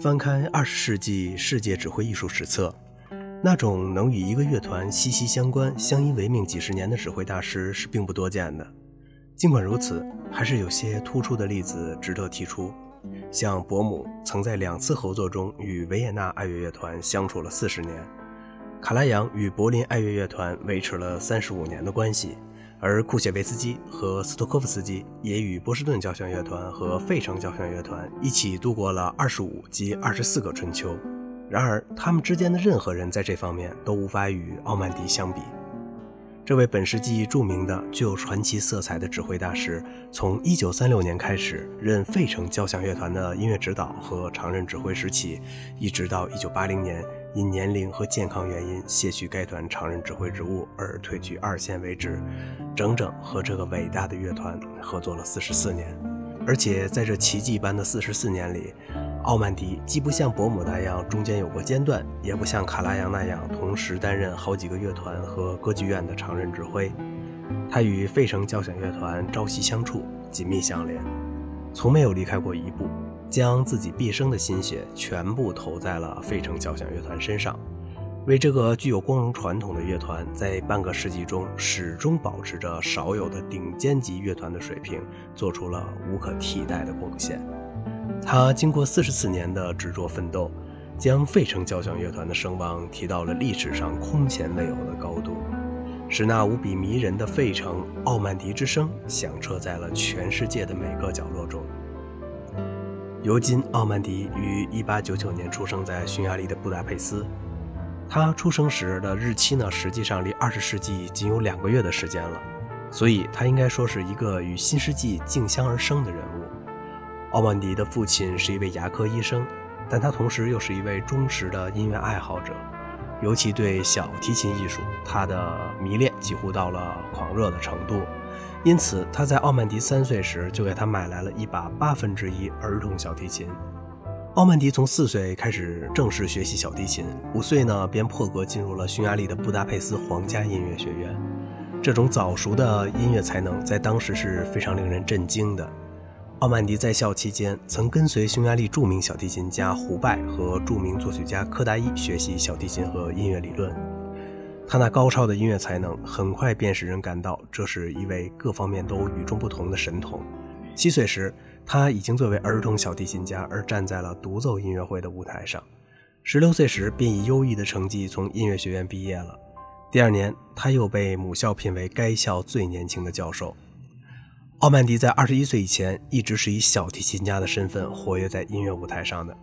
翻开二十世纪世界指挥艺术史册，那种能与一个乐团息息相关、相依为命几十年的指挥大师是并不多见的。尽管如此，还是有些突出的例子值得提出。像伯姆曾在两次合作中与维也纳爱乐乐团相处了四十年，卡拉扬与柏林爱乐乐团维持了三十五年的关系。而库谢维斯基和斯托科夫斯基也与波士顿交响乐团和费城交响乐团一起度过了二十五及二十四个春秋。然而，他们之间的任何人在这方面都无法与奥曼迪相比。这位本世纪著名的、具有传奇色彩的指挥大师，从1936年开始任费城交响乐团的音乐指导和常任指挥时期，一直到1980年。因年龄和健康原因卸去该团常任指挥职务而退居二线为止，整整和这个伟大的乐团合作了四十四年。而且在这奇迹般的四十四年里，奥曼迪既不像伯姆那样中间有过间断，也不像卡拉扬那样同时担任好几个乐团和歌剧院的常任指挥。他与费城交响乐团朝夕相处，紧密相连，从没有离开过一步。将自己毕生的心血全部投在了费城交响乐团身上，为这个具有光荣传统的乐团在半个世纪中始终保持着少有的顶尖级乐团的水平做出了无可替代的贡献。他经过四十四年的执着奋斗，将费城交响乐团的声望提到了历史上空前未有的高度，使那无比迷人的费城奥曼迪之声响彻在了全世界的每个角落中。尤金·奥曼迪于1899年出生在匈牙利的布达佩斯。他出生时的日期呢，实际上离20世纪仅有两个月的时间了，所以他应该说是一个与新世纪竞相而生的人物。奥曼迪的父亲是一位牙科医生，但他同时又是一位忠实的音乐爱好者，尤其对小提琴艺术，他的迷恋几乎到了狂热的程度。因此，他在奥曼迪三岁时就给他买来了一把八分之一儿童小提琴。奥曼迪从四岁开始正式学习小提琴，五岁呢便破格进入了匈牙利的布达佩斯皇家音乐学院。这种早熟的音乐才能在当时是非常令人震惊的。奥曼迪在校期间曾跟随匈牙利著名小提琴家胡拜和著名作曲家柯达伊学习小提琴和音乐理论。他那高超的音乐才能很快便使人感到这是一位各方面都与众不同的神童。七岁时，他已经作为儿童小提琴家而站在了独奏音乐会的舞台上。十六岁时，便以优异的成绩从音乐学院毕业了。第二年，他又被母校聘为该校最年轻的教授。奥曼迪在二十一岁以前一直是以小提琴家的身份活跃在音乐舞台上的。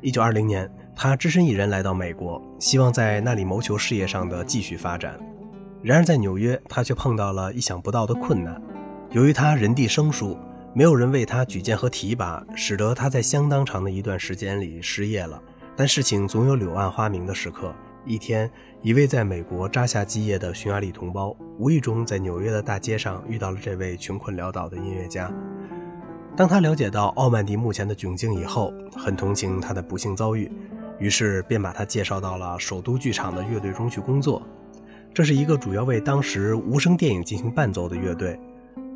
一九二零年。他只身一人来到美国，希望在那里谋求事业上的继续发展。然而在纽约，他却碰到了意想不到的困难。由于他人地生疏，没有人为他举荐和提拔，使得他在相当长的一段时间里失业了。但事情总有柳暗花明的时刻。一天，一位在美国扎下基业的匈牙利同胞，无意中在纽约的大街上遇到了这位穷困潦倒的音乐家。当他了解到奥曼迪目前的窘境以后，很同情他的不幸遭遇。于是便把他介绍到了首都剧场的乐队中去工作。这是一个主要为当时无声电影进行伴奏的乐队。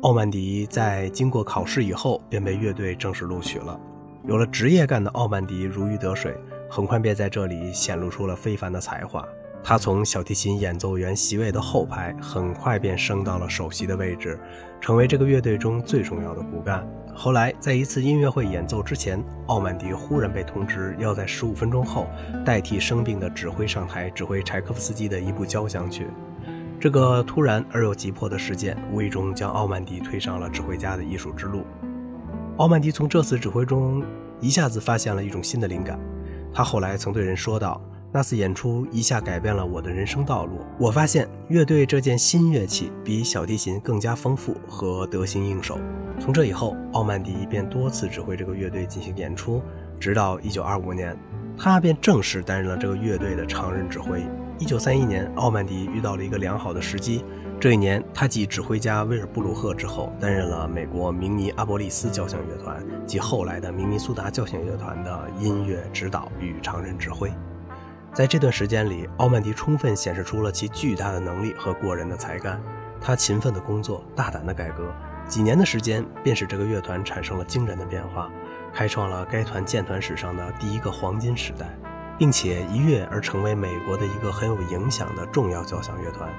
奥曼迪在经过考试以后，便被乐队正式录取了。有了职业干的奥曼迪如鱼得水，很快便在这里显露出了非凡的才华。他从小提琴演奏员席位的后排，很快便升到了首席的位置，成为这个乐队中最重要的骨干。后来，在一次音乐会演奏之前，奥曼迪忽然被通知要在十五分钟后代替生病的指挥上台指挥柴可夫斯基的一部交响曲。这个突然而又急迫的事件，无意中将奥曼迪推上了指挥家的艺术之路。奥曼迪从这次指挥中一下子发现了一种新的灵感。他后来曾对人说道。那次演出一下改变了我的人生道路。我发现乐队这件新乐器比小提琴更加丰富和得心应手。从这以后，奥曼迪便多次指挥这个乐队进行演出，直到1925年，他便正式担任了这个乐队的常任指挥。1931年，奥曼迪遇到了一个良好的时机。这一年，他继指挥家威尔布鲁赫之后，担任了美国明尼阿波利斯交响乐团及后来的明尼苏达交响乐团的音乐指导与常任指挥。在这段时间里，奥曼迪充分显示出了其巨大的能力和过人的才干。他勤奋的工作，大胆的改革，几年的时间便使这个乐团产生了惊人的变化。开创了该团建团史上的第一个黄金时代，并且一跃而成为美国的一个很有影响的重要交响乐团。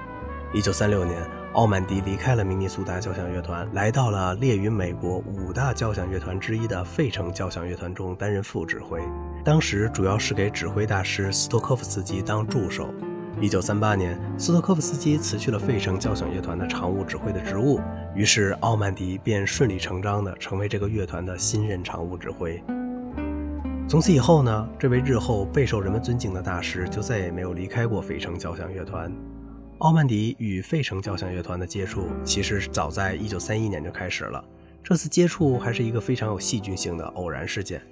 一九三六年，奥曼迪离开了明尼苏达交响乐团，来到了列于美国五大交响乐团之一的费城交响乐团中担任副指挥。当时主要是给指挥大师斯托科夫斯基当助手。一九三八年，斯托科夫斯基辞去了费城交响乐团的常务指挥的职务，于是奥曼迪便顺理成章地成为这个乐团的新任常务指挥。从此以后呢，这位日后备受人们尊敬的大师就再也没有离开过费城交响乐团。奥曼迪与费城交响乐团的接触，其实早在1931年就开始了。这次接触还是一个非常有戏剧性的偶然事件。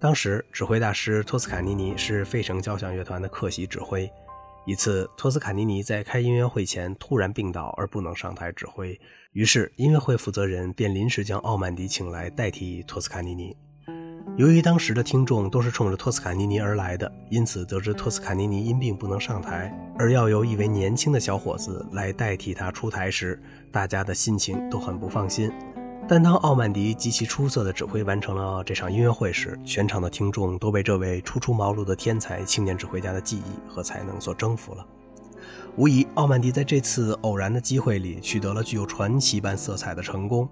当时，指挥大师托斯卡尼尼是费城交响乐团的客席指挥。一次，托斯卡尼尼在开音乐会前突然病倒而不能上台指挥，于是音乐会负责人便临时将奥曼迪请来代替托斯卡尼尼。由于当时的听众都是冲着托斯卡尼尼而来的，因此得知托斯卡尼尼因病不能上台，而要由一位年轻的小伙子来代替他出台时，大家的心情都很不放心。但当奥曼迪极其出色的指挥完成了这场音乐会时，全场的听众都被这位初出茅庐的天才青年指挥家的技艺和才能所征服了。无疑，奥曼迪在这次偶然的机会里取得了具有传奇般色彩的成功。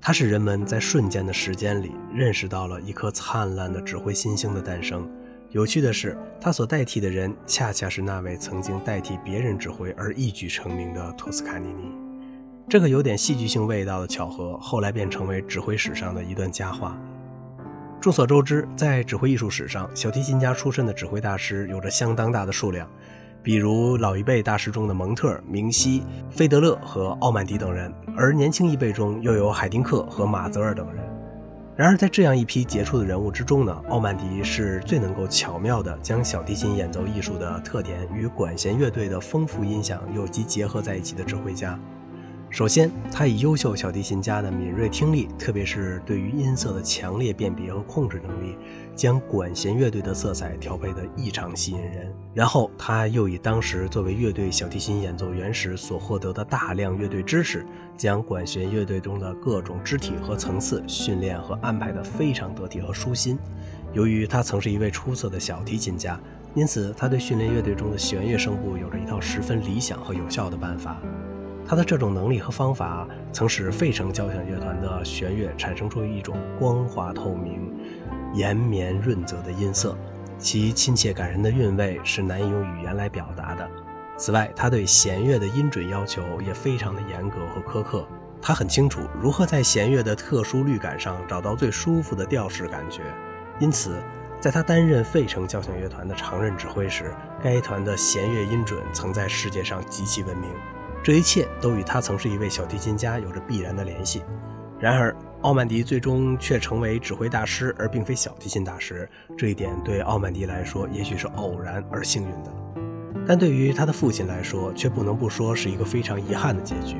它使人们在瞬间的时间里认识到了一颗灿烂的指挥新星的诞生。有趣的是，他所代替的人恰恰是那位曾经代替别人指挥而一举成名的托斯卡尼尼。这个有点戏剧性味道的巧合，后来便成为指挥史上的一段佳话。众所周知，在指挥艺术史上，小提琴家出身的指挥大师有着相当大的数量。比如老一辈大师中的蒙特、明西、费德勒和奥曼迪等人，而年轻一辈中又有海丁克和马泽尔等人。然而，在这样一批杰出的人物之中呢，奥曼迪是最能够巧妙地将小提琴演奏艺术的特点与管弦乐队的丰富音响有机结合在一起的指挥家。首先，他以优秀小提琴家的敏锐听力，特别是对于音色的强烈辨别和控制能力，将管弦乐队的色彩调配得异常吸引人。然后，他又以当时作为乐队小提琴演奏员时所获得的大量乐队知识，将管弦乐队中的各种肢体和层次训练和安排得非常得体和舒心。由于他曾是一位出色的小提琴家，因此他对训练乐队中的弦乐声部有着一套十分理想和有效的办法。他的这种能力和方法，曾使费城交响乐团的弦乐产生出一种光滑透明、延绵润泽的音色，其亲切感人的韵味是难以用语言来表达的。此外，他对弦乐的音准要求也非常的严格和苛刻。他很清楚如何在弦乐的特殊律感上找到最舒服的调式感觉，因此，在他担任费城交响乐团的常任指挥时，该团的弦乐音准曾在世界上极其闻名。这一切都与他曾是一位小提琴家有着必然的联系。然而，奥曼迪最终却成为指挥大师，而并非小提琴大师。这一点对奥曼迪来说，也许是偶然而幸运的；但对于他的父亲来说，却不能不说是一个非常遗憾的结局。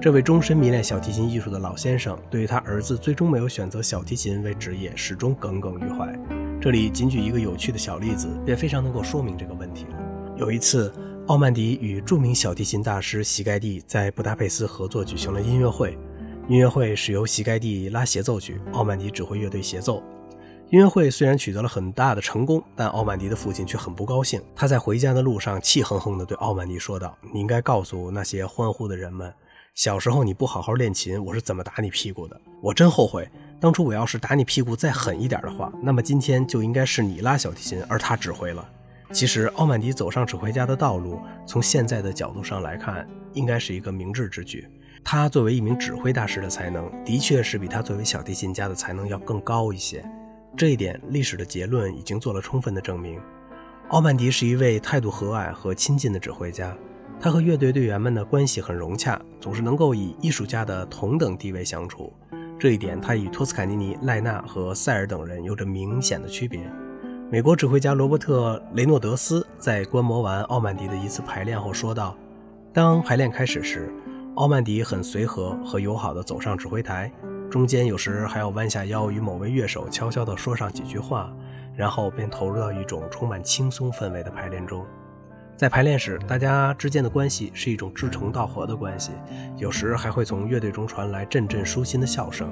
这位终身迷恋小提琴艺术的老先生，对于他儿子最终没有选择小提琴为职业，始终耿耿于怀。这里仅举一个有趣的小例子，便非常能够说明这个问题了。有一次。奥曼迪与著名小提琴大师席盖蒂在布达佩斯合作举行了音乐会。音乐会是由席盖蒂拉协奏曲，奥曼迪指挥乐队协奏。音乐会虽然取得了很大的成功，但奥曼迪的父亲却很不高兴。他在回家的路上气哼哼地对奥曼迪说道：“你应该告诉那些欢呼的人们，小时候你不好好练琴，我是怎么打你屁股的。我真后悔，当初我要是打你屁股再狠一点的话，那么今天就应该是你拉小提琴，而他指挥了。”其实，奥曼迪走上指挥家的道路，从现在的角度上来看，应该是一个明智之举。他作为一名指挥大师的才能，的确是比他作为小提琴家的才能要更高一些。这一点，历史的结论已经做了充分的证明。奥曼迪是一位态度和蔼和亲近的指挥家，他和乐队队员们的关系很融洽，总是能够以艺术家的同等地位相处。这一点，他与托斯卡尼尼、赖纳和塞尔等人有着明显的区别。美国指挥家罗伯特·雷诺德斯在观摩完奥曼迪的一次排练后说道：“当排练开始时，奥曼迪很随和和友好地走上指挥台，中间有时还要弯下腰与某位乐手悄悄地说上几句话，然后便投入到一种充满轻松氛围的排练中。在排练时，大家之间的关系是一种志同道合的关系，有时还会从乐队中传来阵阵舒心的笑声。”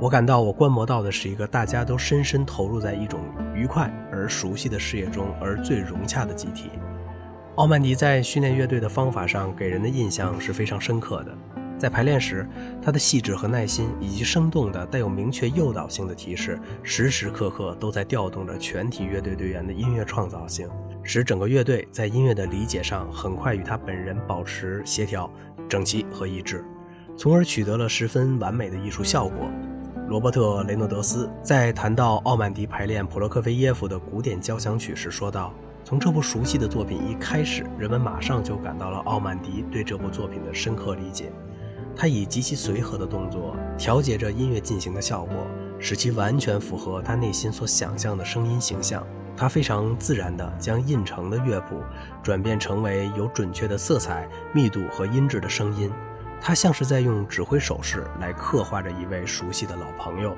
我感到我观摩到的是一个大家都深深投入在一种愉快而熟悉的事业中而最融洽的集体。奥曼迪在训练乐队的方法上给人的印象是非常深刻的。在排练时，他的细致和耐心，以及生动的、带有明确诱导性的提示，时时刻刻都在调动着全体乐队队员的音乐创造性，使整个乐队在音乐的理解上很快与他本人保持协调、整齐和一致，从而取得了十分完美的艺术效果。罗伯特·雷诺德斯在谈到奥曼迪排练普罗科菲耶夫的古典交响曲时说道：“从这部熟悉的作品一开始，人们马上就感到了奥曼迪对这部作品的深刻理解。”他以极其随和的动作调节着音乐进行的效果，使其完全符合他内心所想象的声音形象。他非常自然地将印成的乐谱转变成为有准确的色彩、密度和音质的声音。他像是在用指挥手势来刻画着一位熟悉的老朋友。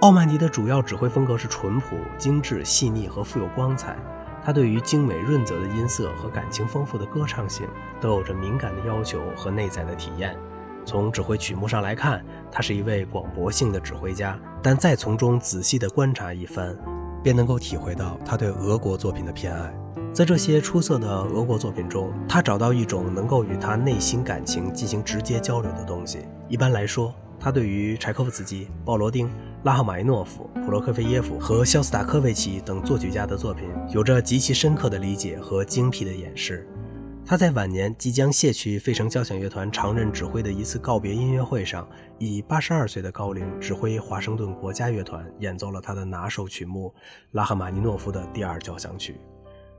奥曼迪的主要指挥风格是淳朴、精致、细腻和富有光彩。他对于精美润泽的音色和感情丰富的歌唱性都有着敏感的要求和内在的体验。从指挥曲目上来看，他是一位广博性的指挥家。但再从中仔细地观察一番，便能够体会到他对俄国作品的偏爱。在这些出色的俄国作品中，他找到一种能够与他内心感情进行直接交流的东西。一般来说，他对于柴可夫斯基、鲍罗丁。拉赫玛尼诺夫、普罗科菲耶夫和肖斯塔科维奇等作曲家的作品有着极其深刻的理解和精辟的演示。他在晚年即将卸去费城交响乐团常任指挥的一次告别音乐会上，以八十二岁的高龄指挥华盛顿国家乐团演奏了他的拿手曲目——拉赫玛尼诺夫的第二交响曲。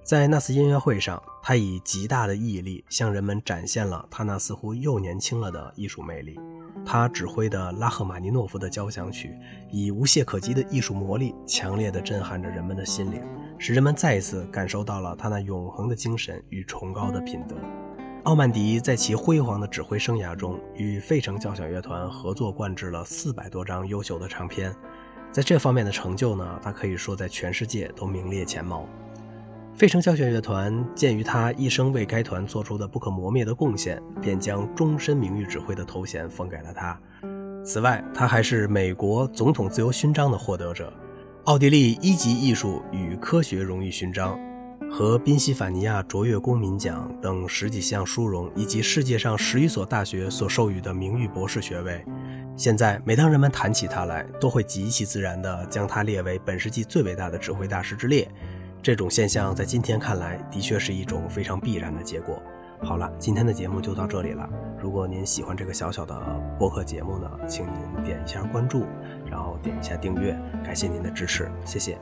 在那次音乐会上，他以极大的毅力向人们展现了他那似乎又年轻了的艺术魅力。他指挥的拉赫玛尼诺夫的交响曲，以无懈可击的艺术魔力，强烈地震撼着人们的心灵，使人们再一次感受到了他那永恒的精神与崇高的品德。奥曼迪在其辉煌的指挥生涯中，与费城交响乐团合作灌制了四百多张优秀的唱片，在这方面的成就呢，他可以说在全世界都名列前茅。费城交响乐团鉴于他一生为该团做出的不可磨灭的贡献，便将终身名誉指挥的头衔封给了他。此外，他还是美国总统自由勋章的获得者、奥地利一级艺术与科学荣誉勋章和宾夕法尼亚卓越公民奖等十几项殊荣，以及世界上十余所大学所授予的名誉博士学位。现在，每当人们谈起他来，都会极其自然地将他列为本世纪最伟大的指挥大师之列。这种现象在今天看来，的确是一种非常必然的结果。好了，今天的节目就到这里了。如果您喜欢这个小小的播客节目呢，请您点一下关注，然后点一下订阅，感谢您的支持，谢谢。